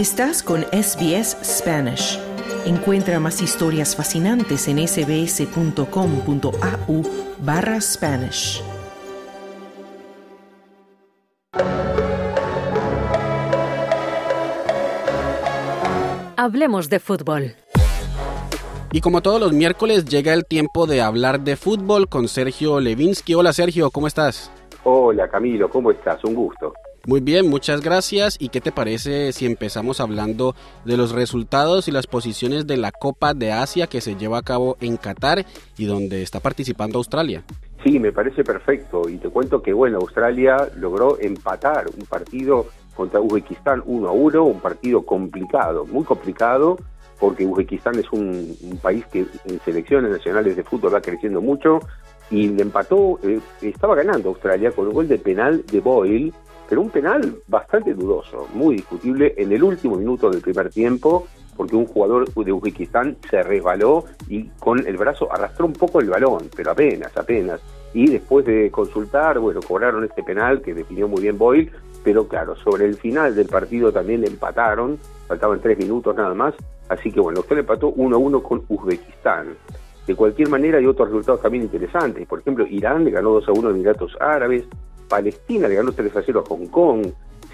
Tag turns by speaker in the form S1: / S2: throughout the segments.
S1: Estás con SBS Spanish. Encuentra más historias fascinantes en sbs.com.au barra Spanish.
S2: Hablemos de fútbol.
S3: Y como todos los miércoles llega el tiempo de hablar de fútbol con Sergio Levinsky. Hola Sergio, ¿cómo estás?
S4: Hola Camilo, ¿cómo estás? Un gusto.
S3: Muy bien, muchas gracias. ¿Y qué te parece si empezamos hablando de los resultados y las posiciones de la Copa de Asia que se lleva a cabo en Qatar y donde está participando Australia?
S4: Sí, me parece perfecto. Y te cuento que, bueno, Australia logró empatar un partido contra Uzbekistán 1 a 1, un partido complicado, muy complicado, porque Uzbekistán es un, país que en selecciones nacionales de fútbol va creciendo mucho y le empató, eh, estaba ganando Australia con un gol de penal de Boyle, pero un penal bastante dudoso, muy discutible en el último minuto del primer tiempo, porque un jugador de Uzbekistán se resbaló y con el brazo arrastró un poco el balón, pero apenas, apenas. Y después de consultar, bueno, cobraron este penal que definió muy bien Boyle, pero claro, sobre el final del partido también empataron, faltaban tres minutos nada más, así que bueno, usted empató 1-1 con Uzbekistán. De cualquier manera hay otros resultados también interesantes, por ejemplo, Irán le ganó 2-1 a Emiratos Árabes, Palestina le ganó 3-0 a Hong Kong,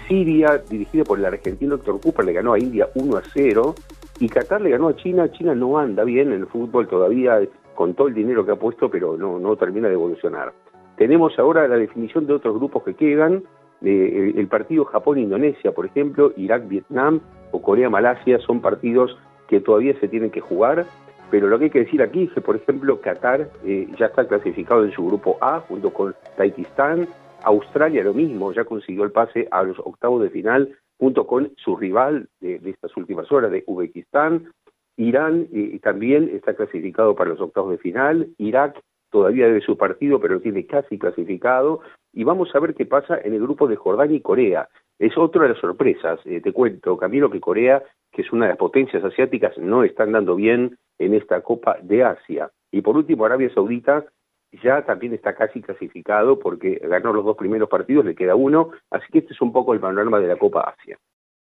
S4: Siria, dirigida por el argentino Dr. Cooper, le ganó a India 1-0, y Qatar le ganó a China, China no anda bien en el fútbol todavía, con todo el dinero que ha puesto, pero no, termina de evolucionar. Tenemos ahora la definición de otros grupos que quedan, el partido Japón-Indonesia, por ejemplo, Irak-Vietnam o Corea-Malasia son partidos que todavía se tienen que jugar, pero lo que hay que decir aquí es que, por ejemplo, Qatar eh, ya está clasificado en su grupo A junto con Taikistán, Australia lo mismo, ya consiguió el pase a los octavos de final junto con su rival de, estas últimas horas, de Uzbekistán, Irán eh, también está clasificado para los octavos de final, Irak todavía debe su partido, pero lo tiene casi clasificado, y vamos a ver qué pasa en el grupo de Jordania y Corea. Es otra de las sorpresas, eh, te cuento, Camilo, que Corea, que es una de las potencias asiáticas, no está andando bien en esta Copa de Asia. Y por último, Arabia Saudita ya también está casi clasificado porque ganó los dos primeros partidos, le queda uno, así que este es un poco el panorama de la Copa Asia.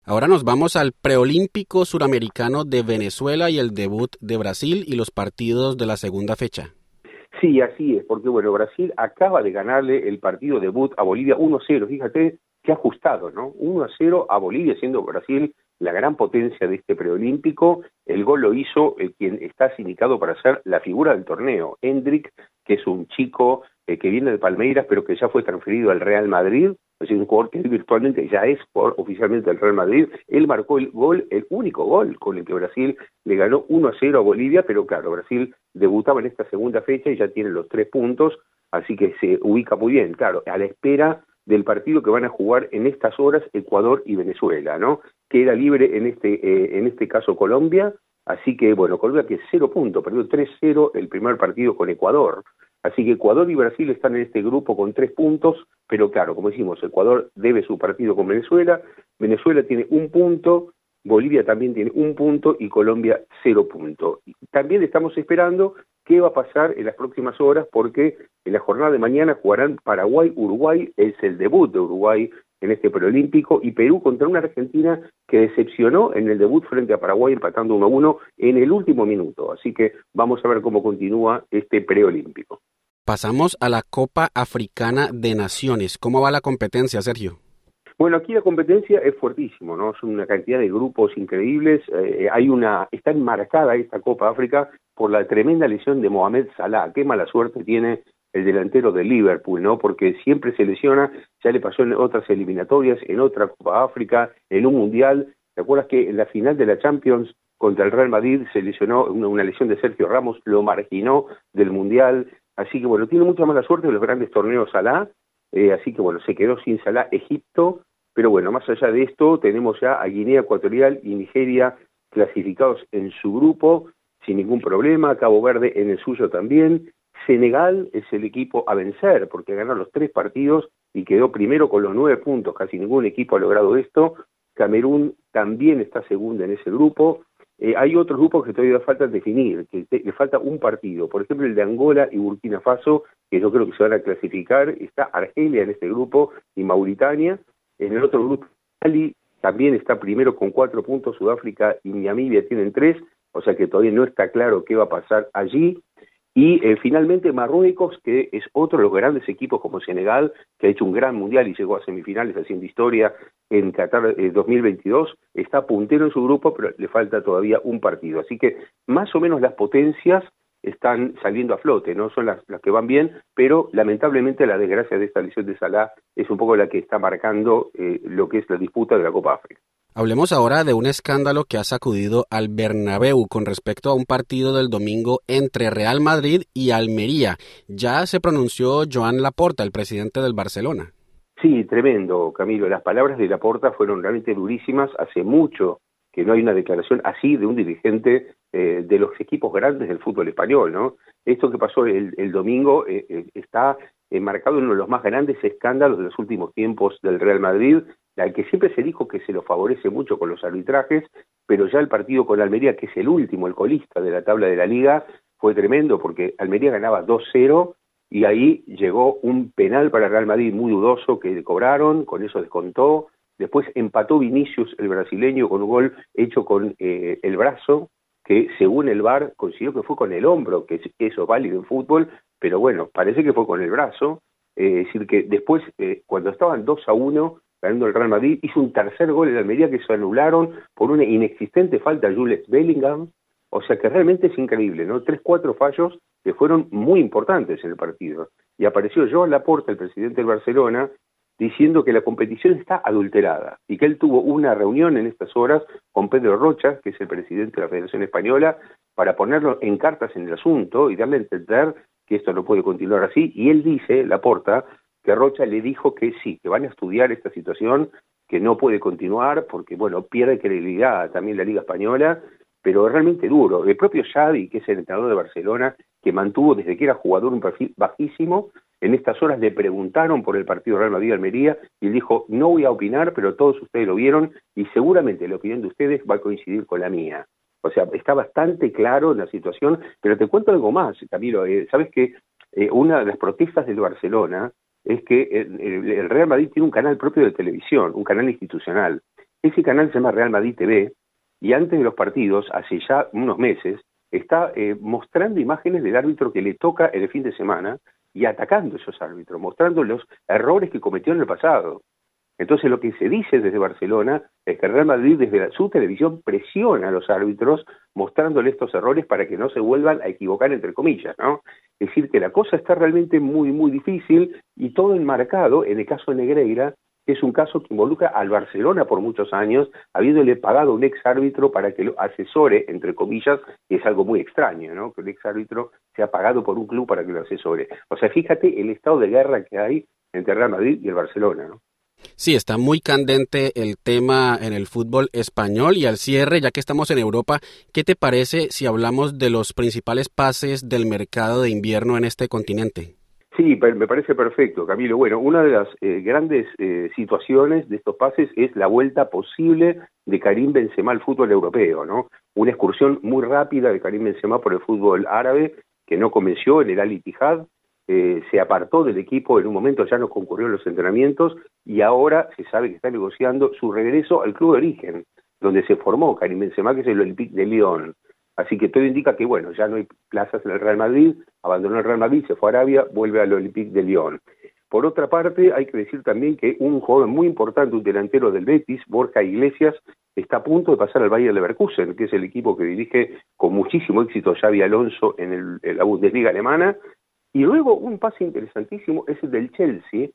S3: Ahora nos vamos al preolímpico suramericano de Venezuela y el debut de Brasil y los partidos de la segunda fecha.
S4: Sí, así es, porque bueno, Brasil acaba de ganarle el partido debut a Bolivia 1-0, fíjate qué ajustado, ¿no? 1-0 a Bolivia, siendo Brasil la gran potencia de este preolímpico. El gol lo hizo el quien está sindicado para ser la figura del torneo, Hendrik, que es un chico eh, que viene de Palmeiras, pero que ya fue transferido al Real Madrid, es un jugador que virtualmente ya es oficialmente del Real Madrid. Él marcó el gol, el único gol con el que Brasil le ganó 1 a 0 a Bolivia, pero claro, Brasil debutaba en esta segunda fecha y ya tiene los tres puntos, así que se ubica muy bien, claro, a la espera del partido que van a jugar en estas horas Ecuador y Venezuela, ¿no? Queda libre en este, eh, en este caso Colombia, así que bueno, Colombia que cero puntos, perdió 3-0 el primer partido con Ecuador. Así que Ecuador y Brasil están en este grupo con tres puntos, pero claro, como decimos, Ecuador debe su partido con Venezuela, Venezuela tiene un punto, Bolivia también tiene un punto y Colombia cero punto. También estamos esperando qué va a pasar en las próximas horas porque en la jornada de mañana jugarán Paraguay-Uruguay, es el debut de Uruguay en este preolímpico, y Perú contra una Argentina que decepcionó en el debut frente a Paraguay empatando 1 a 1 en el último minuto. Así que vamos a ver cómo continúa este preolímpico.
S3: Pasamos a la Copa Africana de Naciones. ¿Cómo va la competencia, Sergio?
S4: Bueno, aquí la competencia es fuertísimo, ¿no? Son una cantidad de grupos increíbles. Eh, hay una, está enmarcada esta Copa África por la tremenda lesión de Mohamed Salah. Qué mala suerte tiene el delantero de Liverpool, ¿no? Porque siempre se lesiona, ya le pasó en otras eliminatorias, en otra Copa África, en un Mundial. ¿Te acuerdas que en la final de la Champions contra el Real Madrid se lesionó una, lesión de Sergio Ramos, lo marginó del Mundial? Así que bueno, tiene mucha mala suerte en los grandes torneos Salah, eh, así que bueno, se quedó sin Salah Egipto, pero bueno, más allá de esto, tenemos ya a Guinea Ecuatorial y Nigeria clasificados en su grupo sin ningún problema, Cabo Verde en el suyo también, Senegal es el equipo a vencer porque ganó los tres partidos y quedó primero con los nueve puntos. Casi ningún equipo ha logrado esto. Camerún también está segundo en ese grupo. Eh, hay otros grupos que todavía falta definir, que le falta un partido. Por ejemplo, el de Angola y Burkina Faso, que yo creo que se van a clasificar. Está Argelia en este grupo y Mauritania. En el otro grupo, Mali, también está primero con cuatro puntos, Sudáfrica y Namibia tienen tres, o sea que todavía no está claro qué va a pasar allí. Y eh, finalmente Marruecos, que es otro de los grandes equipos como Senegal, que ha hecho un gran mundial y llegó a semifinales haciendo historia en Qatar 2022, eh, está puntero en su grupo, pero le falta todavía un partido. Así que más o menos las potencias están saliendo a flote, no son las, las que van bien, pero lamentablemente la desgracia de esta lesión de Salah es un poco la que está marcando eh, lo que es la disputa de la Copa África.
S3: Hablemos ahora de un escándalo que ha sacudido al Bernabéu con respecto a un partido del domingo entre Real Madrid y Almería. Ya se pronunció Joan Laporta, el presidente del Barcelona.
S4: Sí, tremendo, Camilo. Las palabras de Laporta fueron realmente durísimas. Hace mucho que no hay una declaración así de un dirigente eh, de los equipos grandes del fútbol español, ¿no? Esto que pasó el, domingo eh, eh, está marcado en uno de los más grandes escándalos de los últimos tiempos del Real Madrid, al que siempre se dijo que se lo favorece mucho con los arbitrajes, pero ya el partido con Almería, que es el último, el colista de la tabla de la liga, fue tremendo porque Almería ganaba 2-0 y ahí llegó un penal para Real Madrid muy dudoso que cobraron, con eso descontó, Después empató Vinicius, el brasileño, con un gol hecho con eh, el brazo, que según el VAR consiguió que fue con el hombro, que eso es válido en fútbol, pero bueno, parece que fue con el brazo. Es decir, que después, eh, cuando estaban 2 a 1, ganando el Real Madrid, hizo un tercer gol en Almería que se anularon por una inexistente falta a Jules Bellingham. O sea que realmente es increíble, ¿no? Tres, cuatro fallos que fueron muy importantes en el partido. Y apareció Joan Laporta, el presidente del Barcelona, diciendo que la competición está adulterada y que él tuvo una reunión en estas horas con Pedro Rocha, que es el presidente de la Federación Española, para ponerlo en cartas en el asunto y darle a entender que esto no puede continuar así. Y él dice, la porta, que Rocha le dijo que sí, que van a estudiar esta situación, que no puede continuar porque, bueno, pierde credibilidad también la Liga Española, pero es realmente duro. El propio Xavi, que es el entrenador de Barcelona, que mantuvo desde que era jugador un perfil bajísimo, en estas horas le preguntaron por el partido Real Madrid-Almería y él dijo, no voy a opinar, pero todos ustedes lo vieron y seguramente la opinión de ustedes va a coincidir con la mía. O sea, está bastante claro la situación, pero te cuento algo más, Camilo. Eh, Sabes que eh, una de las protestas del Barcelona es que el, Real Madrid tiene un canal propio de televisión, un canal institucional. Ese canal se llama Real Madrid TV y antes de los partidos, hace ya unos meses, está eh, mostrando imágenes del árbitro que le toca el fin de semana y atacando a esos árbitros, mostrando los errores que cometió en el pasado. Entonces lo que se dice desde Barcelona es que Real Madrid desde su televisión presiona a los árbitros mostrándole estos errores para que no se vuelvan a equivocar entre comillas, ¿no? Es decir, que la cosa está realmente muy, muy difícil y todo enmarcado en el caso de Negreira es un caso que involucra al Barcelona por muchos años, habiéndole pagado a un ex árbitro para que lo asesore, entre comillas, y es algo muy extraño, ¿no? Que el ex árbitro sea pagado por un club para que lo asesore. O sea, fíjate el estado de guerra que hay entre Real Madrid y el Barcelona, ¿no?
S3: Sí, está muy candente el tema en el fútbol español y al cierre, ya que estamos en Europa, ¿qué te parece si hablamos de los principales pases del mercado de invierno en este continente?
S4: Sí, me parece perfecto, Camilo. Bueno, una de las eh, grandes eh, situaciones de estos pases es la vuelta posible de Karim Benzema al fútbol europeo, ¿no? Una excursión muy rápida de Karim Benzema por el fútbol árabe que no convenció en el Al Ittihad, eh, se apartó del equipo en un momento, ya no concurrió en los entrenamientos y ahora se sabe que está negociando su regreso al club de origen, donde se formó Karim Benzema, que es el Olympique de Lyon. Así que todo indica que, bueno, ya no hay plazas en el Real Madrid, abandonó el Real Madrid, se fue a Arabia, vuelve al Olympique de Lyon. Por otra parte, hay que decir también que un joven muy importante, un delantero del Betis, Borja Iglesias, está a punto de pasar al Bayern Leverkusen, que es el equipo que dirige con muchísimo éxito Xavi Alonso en, la Bundesliga alemana. Y luego un pase interesantísimo es el del Chelsea,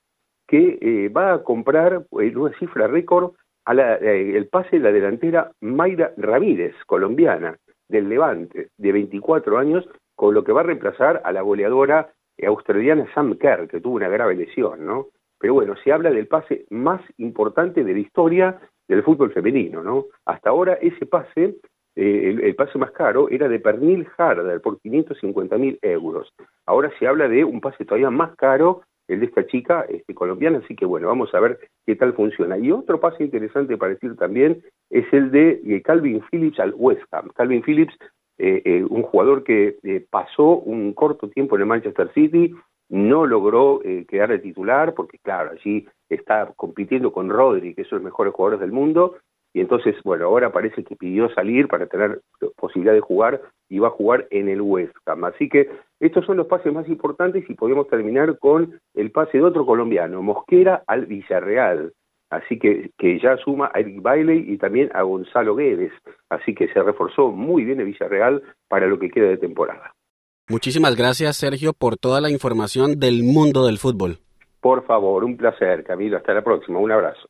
S4: que eh, va a comprar en una cifra récord a eh, el pase de la delantera Mayra Ramírez, colombiana del Levante, de 24 años, con lo que va a reemplazar a la goleadora australiana Sam Kerr, que tuvo una grave lesión, ¿no? Pero bueno, se habla del pase más importante de la historia del fútbol femenino, ¿no? Hasta ahora ese pase, eh, el, pase más caro, era de Pernil Harder por 550 mil euros. Ahora se habla de un pase todavía más caro el de esta chica este, colombiana, así que bueno, vamos a ver qué tal funciona. Y otro paso interesante para decir también es el de eh, Calvin Phillips al West Ham. Calvin Phillips, eh, eh, un jugador que pasó un corto tiempo en el Manchester City, no logró eh, quedar de titular porque, claro, allí está compitiendo con Rodri, que es uno de los mejores jugadores del mundo, y entonces, bueno, ahora parece que pidió salir para tener posibilidad de jugar y va a jugar en el West Ham. Así que estos son los pases más importantes y podemos terminar con el pase de otro colombiano, Mosquera al Villarreal. Así que, que ya suma a Eric Bailey y también a Gonzalo Guedes. Así que se reforzó muy bien el Villarreal para lo que queda de temporada.
S3: Muchísimas gracias, Sergio, por toda la información del mundo del fútbol.
S4: Por favor, un placer, Camilo. Hasta la próxima. Un abrazo.